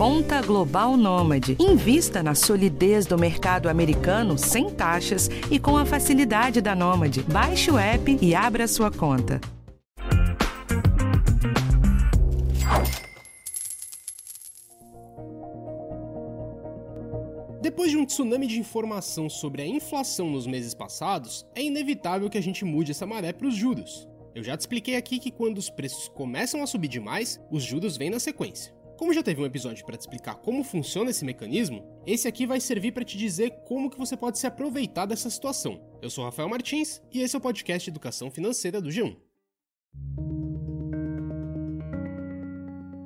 Conta Global Nômade. Invista na solidez do mercado americano sem taxas e com a facilidade da Nômade. Baixe o app e abra sua conta. Depois de um tsunami de informação sobre a inflação nos meses passados, é inevitável que a gente mude essa maré para os juros. Eu já te expliquei aqui que quando os preços começam a subir demais, os juros vêm na sequência. Como já teve um episódio para te explicar como funciona esse mecanismo, esse aqui vai servir para te dizer como que você pode se aproveitar dessa situação. Eu sou Rafael Martins e esse é o podcast Educação Financeira do G1.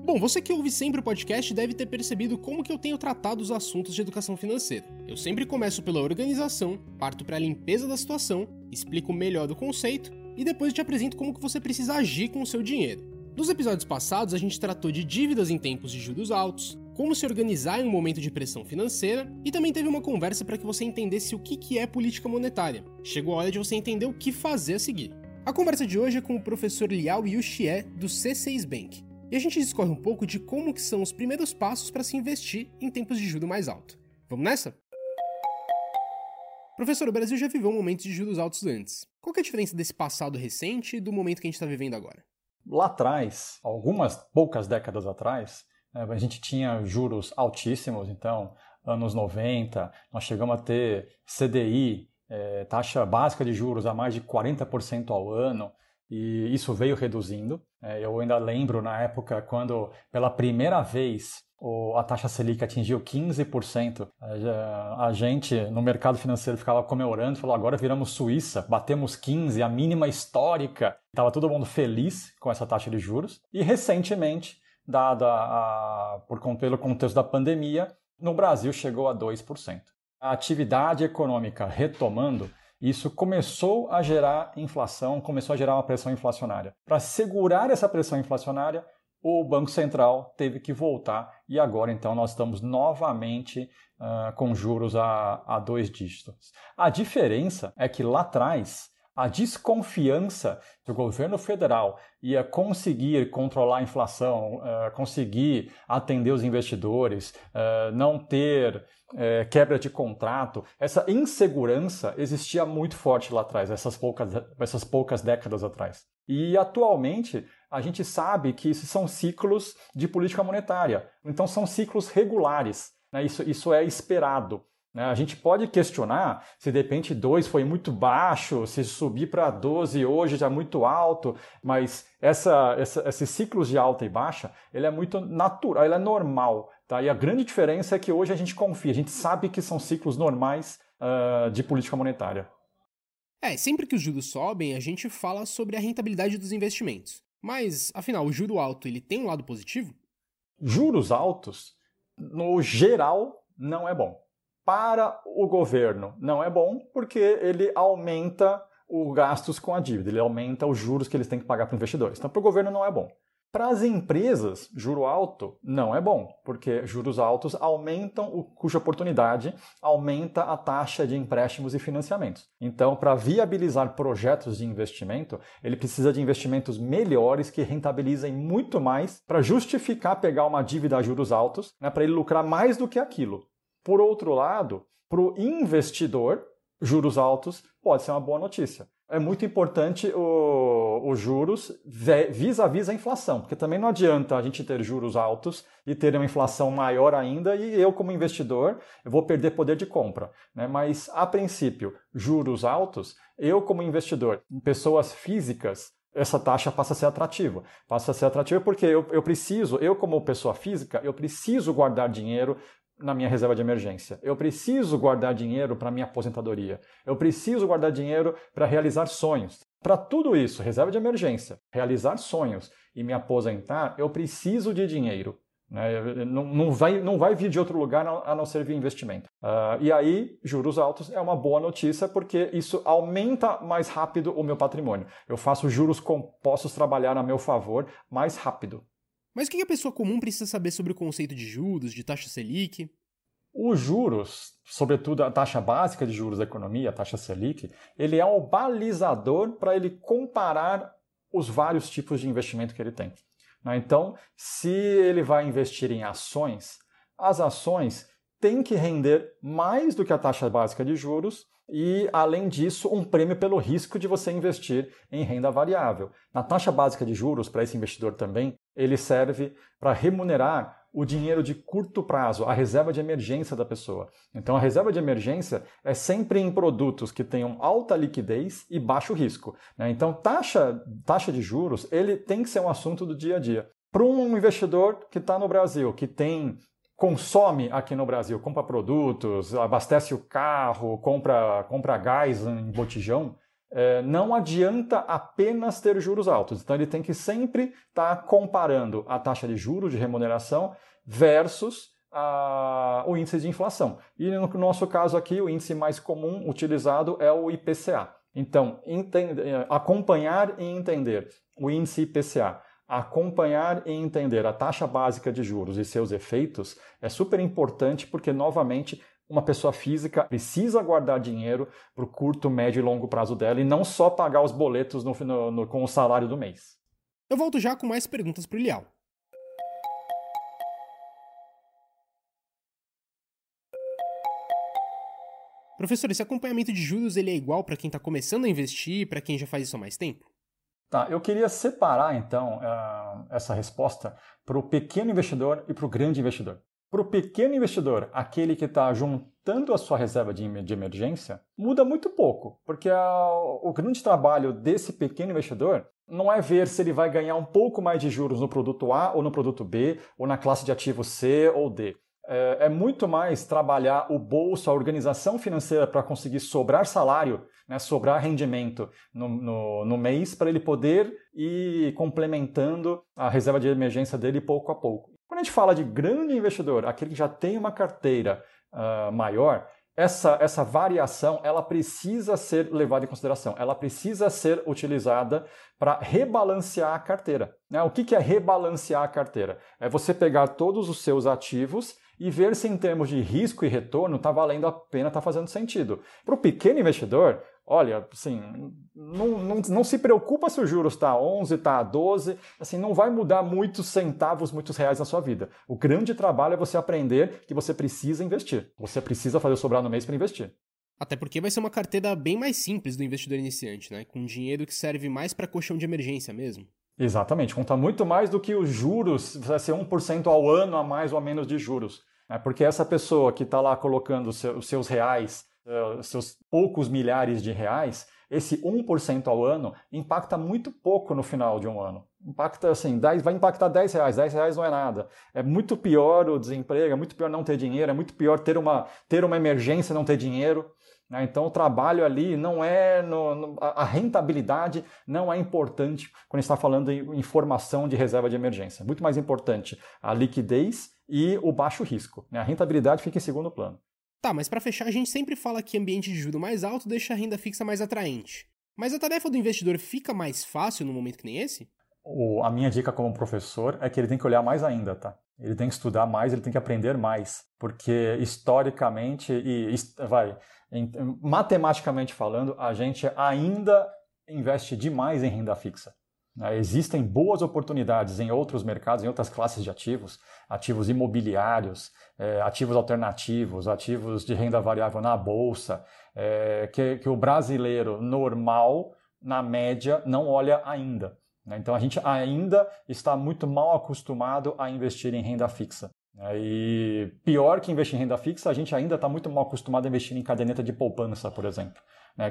Bom, você que ouve sempre o podcast deve ter percebido como que eu tenho tratado os assuntos de educação financeira. Eu sempre começo pela organização, parto para a limpeza da situação, explico melhor do conceito e depois te apresento como que você precisa agir com o seu dinheiro. Nos episódios passados a gente tratou de dívidas em tempos de juros altos, como se organizar em um momento de pressão financeira e também teve uma conversa para que você entendesse o que é política monetária. Chegou a hora de você entender o que fazer a seguir. A conversa de hoje é com o professor Liao Yuxie do C6 Bank e a gente discorre um pouco de como que são os primeiros passos para se investir em tempos de juros mais alto. Vamos nessa? Professor, o Brasil já viveu momentos de juros altos antes. Qual é a diferença desse passado recente e do momento que a gente está vivendo agora? Lá atrás, algumas poucas décadas atrás, né, a gente tinha juros altíssimos, então, anos 90, nós chegamos a ter CDI, é, taxa básica de juros, a mais de 40% ao ano e isso veio reduzindo. É, eu ainda lembro na época quando, pela primeira vez, a taxa Selic atingiu 15%. A gente, no mercado financeiro, ficava comemorando, falou: agora viramos Suíça, batemos 15%, a mínima histórica. Estava todo mundo feliz com essa taxa de juros. E recentemente, dada a, por, pelo contexto da pandemia, no Brasil chegou a 2%. A atividade econômica retomando isso começou a gerar inflação, começou a gerar uma pressão inflacionária. Para segurar essa pressão inflacionária, o Banco Central teve que voltar e agora então nós estamos novamente uh, com juros a, a dois dígitos. A diferença é que lá atrás a desconfiança que o governo federal ia conseguir controlar a inflação, uh, conseguir atender os investidores, uh, não ter uh, quebra de contrato, essa insegurança existia muito forte lá atrás, essas poucas, essas poucas décadas atrás. E atualmente a gente sabe que esses são ciclos de política monetária, então são ciclos regulares. Né? Isso, isso é esperado. Né? A gente pode questionar se de repente 2 foi muito baixo, se subir para 12 hoje já é muito alto, mas essa, essa, esses ciclos de alta e baixa, ele é muito natural, ele é normal. Tá? E a grande diferença é que hoje a gente confia, a gente sabe que são ciclos normais uh, de política monetária. É, sempre que os juros sobem, a gente fala sobre a rentabilidade dos investimentos. Mas, afinal, o juro alto ele tem um lado positivo? Juros altos, no geral, não é bom para o governo não é bom porque ele aumenta os gastos com a dívida, ele aumenta os juros que eles têm que pagar para investidores. Então, para o governo não é bom. Para as empresas, juro alto não é bom, porque juros altos aumentam o custo de oportunidade, aumenta a taxa de empréstimos e financiamentos. Então, para viabilizar projetos de investimento, ele precisa de investimentos melhores que rentabilizem muito mais para justificar pegar uma dívida a juros altos, né, para ele lucrar mais do que aquilo. Por outro lado, para o investidor, juros altos pode ser uma boa notícia. É muito importante os juros vis-à-vis a inflação, porque também não adianta a gente ter juros altos e ter uma inflação maior ainda e eu, como investidor, eu vou perder poder de compra. Né? Mas, a princípio, juros altos, eu, como investidor, pessoas físicas, essa taxa passa a ser atrativa. Passa a ser atrativa porque eu, eu preciso, eu como pessoa física, eu preciso guardar dinheiro na minha reserva de emergência. Eu preciso guardar dinheiro para minha aposentadoria. Eu preciso guardar dinheiro para realizar sonhos. Para tudo isso, reserva de emergência, realizar sonhos e me aposentar, eu preciso de dinheiro. Né? Não, não, vai, não vai vir de outro lugar a não ser via investimento. Uh, e aí, juros altos é uma boa notícia porque isso aumenta mais rápido o meu patrimônio. Eu faço juros compostos trabalhar a meu favor mais rápido. Mas o que a pessoa comum precisa saber sobre o conceito de juros, de taxa Selic? Os juros, sobretudo a taxa básica de juros da economia, a taxa Selic, ele é um balizador para ele comparar os vários tipos de investimento que ele tem. Né? Então, se ele vai investir em ações, as ações têm que render mais do que a taxa básica de juros e, além disso, um prêmio pelo risco de você investir em renda variável. Na taxa básica de juros, para esse investidor também, ele serve para remunerar o dinheiro de curto prazo, a reserva de emergência da pessoa. Então, a reserva de emergência é sempre em produtos que tenham alta liquidez e baixo risco. Né? Então, taxa, taxa de juros ele tem que ser um assunto do dia a dia. Para um investidor que está no Brasil, que tem consome aqui no Brasil, compra produtos, abastece o carro, compra, compra gás em botijão, é, não adianta apenas ter juros altos. Então ele tem que sempre estar tá comparando a taxa de juros de remuneração versus a, o índice de inflação. E no nosso caso aqui, o índice mais comum utilizado é o IPCA. Então, entender, acompanhar e entender o índice IPCA, acompanhar e entender a taxa básica de juros e seus efeitos é super importante porque, novamente, uma pessoa física precisa guardar dinheiro para o curto, médio e longo prazo dela e não só pagar os boletos no, no, no, com o salário do mês. Eu volto já com mais perguntas para o Lial. Professor, esse acompanhamento de juros ele é igual para quem está começando a investir e para quem já faz isso há mais tempo? Tá, eu queria separar então uh, essa resposta para o pequeno investidor e para o grande investidor. Para o pequeno investidor, aquele que está juntando a sua reserva de, emergência, muda muito pouco, porque a, o grande trabalho desse pequeno investidor não é ver se ele vai ganhar um pouco mais de juros no produto A ou no produto B, ou na classe de ativo C ou D. É, é muito mais trabalhar o bolso, a organização financeira para conseguir sobrar salário, né, sobrar rendimento no, no, no mês, para ele poder ir complementando a reserva de emergência dele pouco a pouco. Quando a gente fala de grande investidor, aquele que já tem uma carteira uh, maior, essa, essa variação ela precisa ser levada em consideração, ela precisa ser utilizada para rebalancear a carteira. Né? O que, que é rebalancear a carteira? É você pegar todos os seus ativos e ver se em termos de risco e retorno está valendo a pena, está fazendo sentido. Para o pequeno investidor, olha, assim, não, não, não se preocupa se o juros está a 11, está a 12, assim, não vai mudar muitos centavos, muitos reais na sua vida. O grande trabalho é você aprender que você precisa investir. Você precisa fazer sobrar no mês para investir. Até porque vai ser uma carteira bem mais simples do investidor iniciante, né? Com dinheiro que serve mais para colchão de emergência mesmo. Exatamente, conta muito mais do que os juros, vai ser 1% ao ano a mais ou a menos de juros. Né? Porque essa pessoa que está lá colocando os seus reais uh, seus poucos milhares de reais, esse 1% ao ano impacta muito pouco no final de um ano. Impacta assim, 10, vai impactar 10 reais, 10 reais não é nada. É muito pior o desemprego, é muito pior não ter dinheiro, é muito pior ter uma, ter uma emergência e não ter dinheiro. Né? Então o trabalho ali não é. No, no, a rentabilidade não é importante quando está falando em formação de reserva de emergência. Muito mais importante a liquidez e o baixo risco. Né? A rentabilidade fica em segundo plano. Tá, mas para fechar, a gente sempre fala que ambiente de juro mais alto deixa a renda fixa mais atraente. Mas a tarefa do investidor fica mais fácil no momento que nem esse? O, a minha dica como professor é que ele tem que olhar mais ainda, tá? Ele tem que estudar mais, ele tem que aprender mais, porque historicamente e vai, em, matematicamente falando, a gente ainda investe demais em renda fixa. Né? Existem boas oportunidades em outros mercados, em outras classes de ativos, ativos imobiliários, é, ativos alternativos, ativos de renda variável na bolsa, é, que, que o brasileiro normal, na média, não olha ainda. Né? Então a gente ainda está muito mal acostumado a investir em renda fixa. Né? E pior que investir em renda fixa, a gente ainda está muito mal acostumado a investir em caderneta de poupança, por exemplo,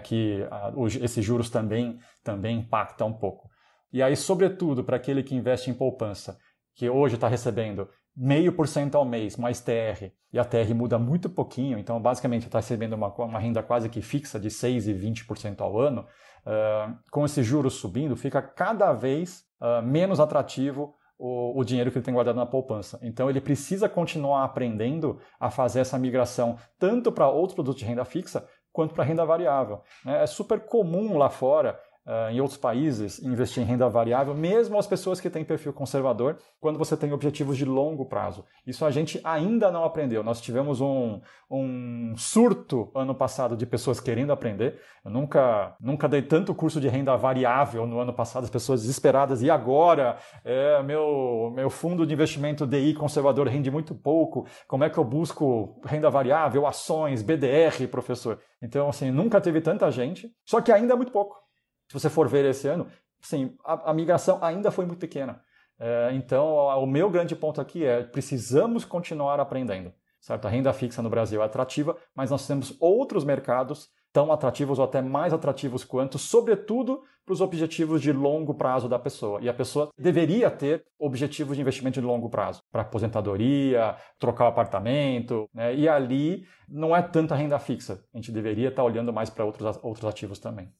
que a, esses juros também, também impactam um pouco. E aí, sobretudo, para aquele que investe em poupança, que hoje está recebendo meio por cento ao mês mais TR, e a TR muda muito pouquinho, então basicamente está recebendo uma, uma renda quase que fixa de 6 e 20% ao ano, uh, com esses juros subindo, fica cada vez uh, menos atrativo o, o, dinheiro que ele tem guardado na poupança. Então ele precisa continuar aprendendo a fazer essa migração tanto para outros produtos de renda fixa quanto para renda variável. Né? É super comum lá fora uh, em outros países investir em renda variável, mesmo as pessoas que têm perfil conservador, quando você tem objetivos de longo prazo. Isso a gente ainda não aprendeu. Nós tivemos um, um surto ano passado de pessoas querendo aprender. Eu nunca, nunca dei tanto curso de renda variável no ano passado, as pessoas desesperadas. E agora, é, meu, meu fundo de investimento DI conservador rende muito pouco. Como é que eu busco renda variável, ações, BDR, professor? Então, assim, nunca teve tanta gente, só que ainda é muito pouco. Se você for ver esse ano, sim, a, a migração ainda foi muito pequena. É, então, o meu grande ponto aqui é precisamos continuar aprendendo. Certo? A renda fixa no Brasil é atrativa, mas nós temos outros mercados tão atrativos ou até mais atrativos quanto, sobretudo para os objetivos de longo prazo da pessoa. E a pessoa deveria ter objetivos de investimento de longo prazo, para aposentadoria, trocar o apartamento, né? e ali não é tanta renda fixa. A gente deveria estar olhando mais para outros, outros ativos também.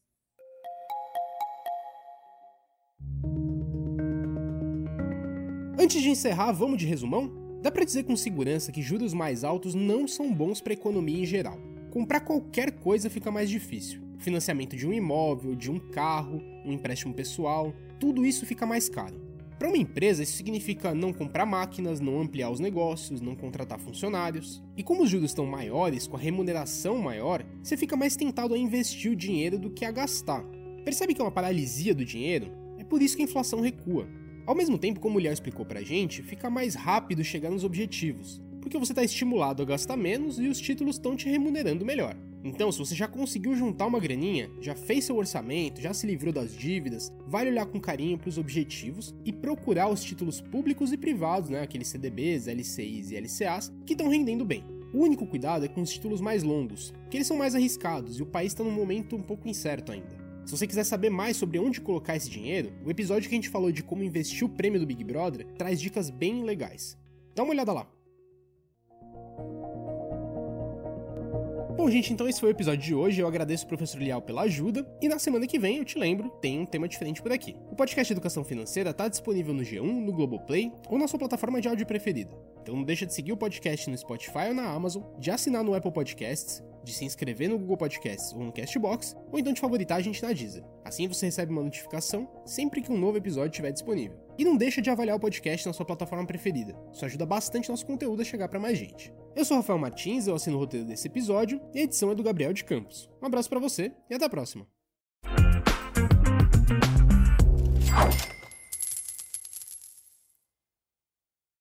Antes de encerrar, vamos de resumão? Dá para dizer com segurança que juros mais altos não são bons para a economia em geral comprar qualquer coisa fica mais difícil. financiamento de um imóvel, de um carro, um empréstimo pessoal, tudo isso fica mais caro. Para uma empresa, isso significa não comprar máquinas, não ampliar os negócios, não contratar funcionários. E como os juros estão maiores, com a remuneração maior, você fica mais tentado a investir o dinheiro do que a gastar. Percebe que é uma paralisia do dinheiro? É por isso que a inflação recua. Ao mesmo tempo, como o Léo explicou pra gente, fica mais rápido chegar nos objetivos porque você está estimulado a gastar menos e os títulos estão te remunerando melhor. Então, se você já conseguiu juntar uma graninha, já fez seu orçamento, já se livrou das dívidas, vale olhar com carinho para os objetivos e procurar os títulos públicos e privados, né, aqueles CDBs, LCIs e LCAs, que estão rendendo bem. O único cuidado é com os títulos mais longos, que eles são mais arriscados e o país está num momento um pouco incerto ainda. Se você quiser saber mais sobre onde colocar esse dinheiro, o episódio que a gente falou de como investir o prêmio do Big Brother traz dicas bem legais. Dá uma olhada lá. Bom, gente, então esse foi o episódio de hoje. Eu agradeço o professor Lial pela ajuda. E na semana que vem, eu te lembro, tem um tema diferente por aqui. O podcast Educação Financeira está disponível no G1, no Globoplay ou na sua plataforma de áudio preferida. Então não deixa de seguir o podcast no Spotify ou na Amazon, de assinar no Apple Podcasts, de se inscrever no Google Podcasts ou no Castbox, ou então de favoritar a gente na Deezer. Assim você recebe uma notificação sempre que um novo episódio estiver disponível. E não deixa de avaliar o podcast na sua plataforma preferida. Isso ajuda bastante nosso conteúdo a chegar para mais gente. Eu sou Rafael Martins, eu assino o roteiro desse episódio e a edição é do Gabriel de Campos. Um abraço para você e até a próxima.